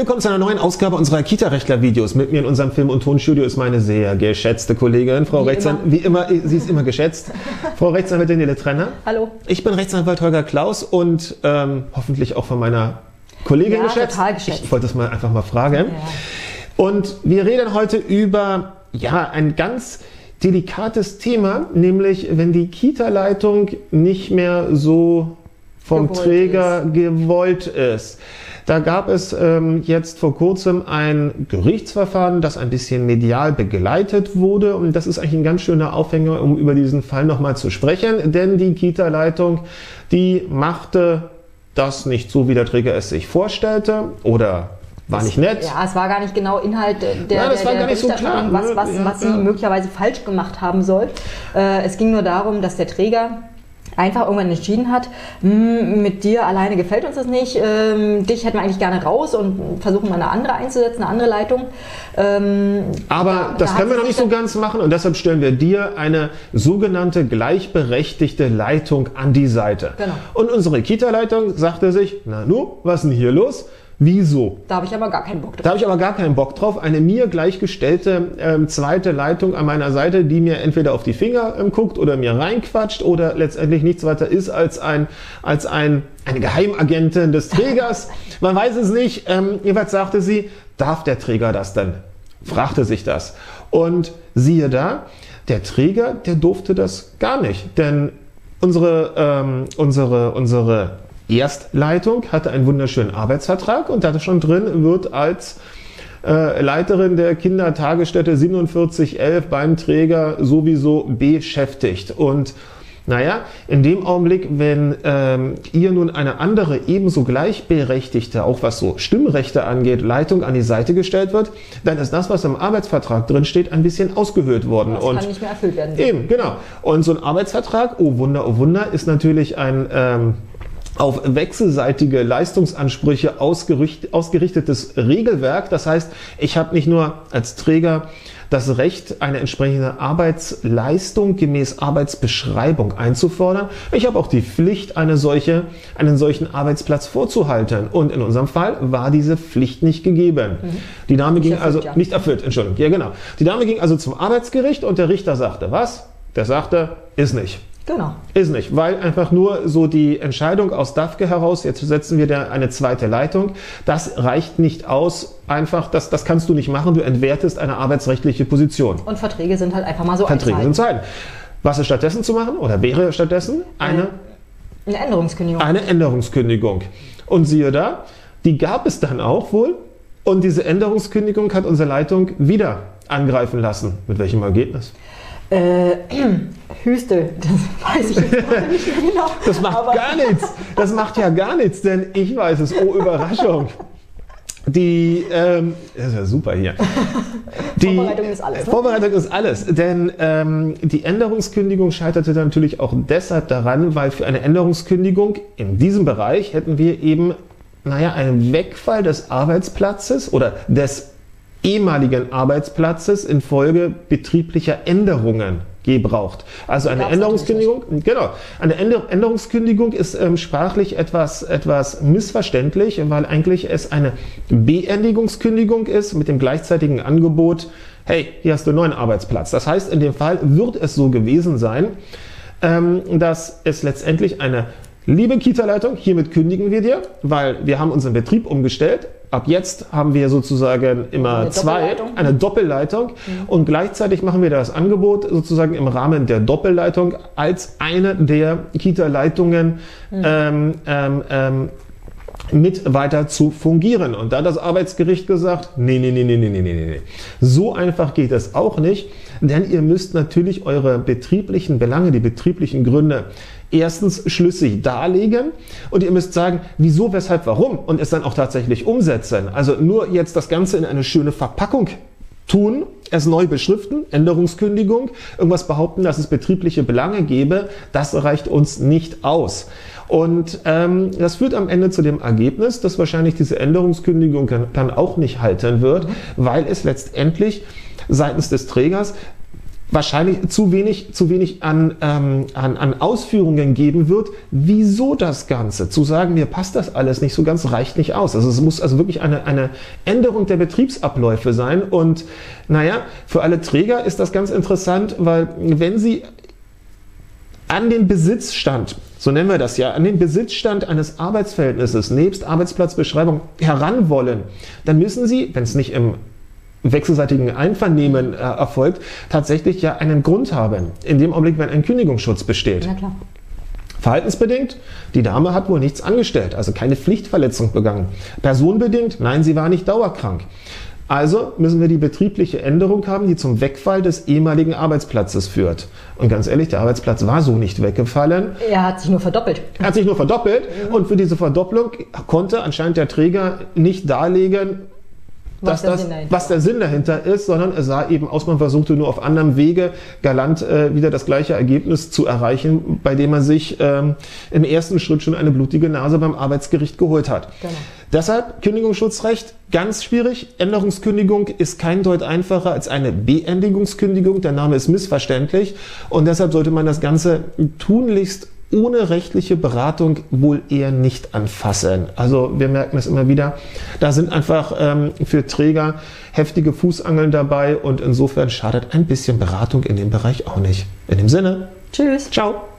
Willkommen zu einer neuen Ausgabe unserer Kita-Rechtler-Videos. Mit mir in unserem Film- und Tonstudio ist meine sehr geschätzte Kollegin, Frau wie Rechtsanwalt. Wie immer, sie ist immer geschätzt. Frau Rechtsanwältin Nele Trenner. Hallo. Ich bin Rechtsanwalt Holger Klaus und ähm, hoffentlich auch von meiner Kollegin ja, geschätzt. Total geschätzt. Ich wollte das mal einfach mal fragen. Ja. Und wir reden heute über ja, ein ganz delikates Thema, nämlich wenn die Kita-Leitung nicht mehr so vom gewollt Träger ist. gewollt ist. Da gab es ähm, jetzt vor kurzem ein Gerichtsverfahren, das ein bisschen medial begleitet wurde. Und das ist eigentlich ein ganz schöner Aufhänger, um über diesen Fall nochmal zu sprechen. Denn die Kita-Leitung, die machte das nicht so, wie der Träger es sich vorstellte oder war nicht nett. Ja, es war gar nicht genau Inhalt der, ja, das der, war gar nicht so klar, was, was, ja, was ja. sie möglicherweise falsch gemacht haben soll. Äh, es ging nur darum, dass der Träger einfach irgendwann entschieden hat, hm, mit dir alleine gefällt uns das nicht, ähm, dich hätten wir eigentlich gerne raus und versuchen mal eine andere einzusetzen, eine andere Leitung. Ähm, Aber da, das da können wir noch nicht so ganz machen und deshalb stellen wir dir eine sogenannte gleichberechtigte Leitung an die Seite. Genau. Und unsere Kita-Leitung sagte sich, na nu, was ist denn hier los? Wieso? Da habe ich aber gar keinen Bock drauf. Da habe ich aber gar keinen Bock drauf. Eine mir gleichgestellte ähm, zweite Leitung an meiner Seite, die mir entweder auf die Finger ähm, guckt oder mir reinquatscht oder letztendlich nichts weiter ist als ein, als ein, eine Geheimagentin des Trägers. Man weiß es nicht. Ähm, jeweils sagte sie, darf der Träger das denn? Fragte sich das. Und siehe da, der Träger, der durfte das gar nicht. Denn unsere, ähm, unsere, unsere Erstleitung hatte einen wunderschönen Arbeitsvertrag und da schon drin, wird als äh, Leiterin der Kindertagesstätte 4711 beim Träger sowieso beschäftigt. Und naja, in dem Augenblick, wenn ähm, ihr nun eine andere, ebenso gleichberechtigte, auch was so Stimmrechte angeht, Leitung an die Seite gestellt wird, dann ist das, was im Arbeitsvertrag drin steht, ein bisschen ausgehöhlt worden. Das und kann nicht mehr erfüllt werden. Eben, genau. Und so ein Arbeitsvertrag, oh Wunder, oh Wunder, ist natürlich ein ähm, auf wechselseitige Leistungsansprüche ausgerichtetes Regelwerk. Das heißt, ich habe nicht nur als Träger das Recht, eine entsprechende Arbeitsleistung gemäß Arbeitsbeschreibung einzufordern. Ich habe auch die Pflicht, eine solche, einen solchen Arbeitsplatz vorzuhalten. Und in unserem Fall war diese Pflicht nicht gegeben. Mhm. Die Dame nicht ging erfüllt, also ja. nicht erfüllt, Entschuldigung. Ja, genau. Die Dame ging also zum Arbeitsgericht und der Richter sagte, was? Der sagte, ist nicht. Genau. Ist nicht, weil einfach nur so die Entscheidung aus DAFKE heraus, jetzt setzen wir da eine zweite Leitung, das reicht nicht aus, einfach, das, das kannst du nicht machen, du entwertest eine arbeitsrechtliche Position. Und Verträge sind halt einfach mal so Verträge sind Zeit. Was ist stattdessen zu machen oder wäre stattdessen eine, eine Änderungskündigung? Eine Änderungskündigung. Und siehe da, die gab es dann auch wohl und diese Änderungskündigung hat unsere Leitung wieder angreifen lassen. Mit welchem Ergebnis? Äh, Hüstel, das weiß ich jetzt nicht mehr genau. Das macht Aber gar nichts. Das macht ja gar nichts, denn ich weiß es. Oh, Überraschung. Die, ähm, das ist ja super hier. Die, Vorbereitung ist alles. Ne? Vorbereitung ist alles, denn ähm, die Änderungskündigung scheiterte natürlich auch deshalb daran, weil für eine Änderungskündigung in diesem Bereich hätten wir eben, naja, einen Wegfall des Arbeitsplatzes oder des ehemaligen Arbeitsplatzes infolge betrieblicher Änderungen gebraucht. Also eine Änderungskündigung, genau, eine Änderungskündigung ist ähm, sprachlich etwas, etwas missverständlich, weil eigentlich es eine Beendigungskündigung ist mit dem gleichzeitigen Angebot, hey, hier hast du einen neuen Arbeitsplatz. Das heißt, in dem Fall wird es so gewesen sein, ähm, dass es letztendlich eine Liebe Kita-Leitung, hiermit kündigen wir dir, weil wir haben unseren Betrieb umgestellt. Ab jetzt haben wir sozusagen immer eine zwei, eine Doppelleitung mhm. und gleichzeitig machen wir das Angebot sozusagen im Rahmen der Doppelleitung als eine der Kita-Leitungen mhm. ähm, ähm, ähm, mit weiter zu fungieren. Und da hat das Arbeitsgericht gesagt, nee, nee, nee, nee, nee, nee, nee, nee. So einfach geht es auch nicht, denn ihr müsst natürlich eure betrieblichen Belange, die betrieblichen Gründe erstens schlüssig darlegen und ihr müsst sagen, wieso, weshalb, warum und es dann auch tatsächlich umsetzen. Also nur jetzt das Ganze in eine schöne Verpackung tun, es neu beschriften, Änderungskündigung, irgendwas behaupten, dass es betriebliche Belange gäbe, das reicht uns nicht aus. Und ähm, das führt am Ende zu dem Ergebnis, dass wahrscheinlich diese Änderungskündigung dann auch nicht halten wird, weil es letztendlich seitens des Trägers wahrscheinlich zu wenig, zu wenig an, ähm, an, an Ausführungen geben wird, wieso das Ganze. Zu sagen, mir passt das alles nicht so ganz, reicht nicht aus. Also es muss also wirklich eine, eine Änderung der Betriebsabläufe sein. Und naja, für alle Träger ist das ganz interessant, weil wenn sie an den Besitzstand, so nennen wir das ja, an den Besitzstand eines Arbeitsverhältnisses nebst Arbeitsplatzbeschreibung heran wollen, dann müssen Sie, wenn es nicht im wechselseitigen Einvernehmen äh, erfolgt, tatsächlich ja einen Grund haben. In dem Augenblick, wenn ein Kündigungsschutz besteht. Ja, klar. Verhaltensbedingt, die Dame hat wohl nichts angestellt, also keine Pflichtverletzung begangen. Personenbedingt, nein, sie war nicht dauerkrank. Also müssen wir die betriebliche Änderung haben, die zum Wegfall des ehemaligen Arbeitsplatzes führt. Und ganz ehrlich, der Arbeitsplatz war so nicht weggefallen. Er hat sich nur verdoppelt. Er hat sich nur verdoppelt. Mhm. Und für diese Verdopplung konnte anscheinend der Träger nicht darlegen, was, das, was der Sinn dahinter ist, sondern es sah eben aus, man versuchte nur auf anderem Wege galant äh, wieder das gleiche Ergebnis zu erreichen, bei dem man sich ähm, im ersten Schritt schon eine blutige Nase beim Arbeitsgericht geholt hat. Genau. Deshalb Kündigungsschutzrecht ganz schwierig. Änderungskündigung ist kein Deut einfacher als eine Beendigungskündigung. Der Name ist missverständlich und deshalb sollte man das Ganze tunlichst ohne rechtliche Beratung wohl eher nicht anfassen. Also wir merken es immer wieder, da sind einfach ähm, für Träger heftige Fußangeln dabei und insofern schadet ein bisschen Beratung in dem Bereich auch nicht. In dem Sinne, tschüss, ciao.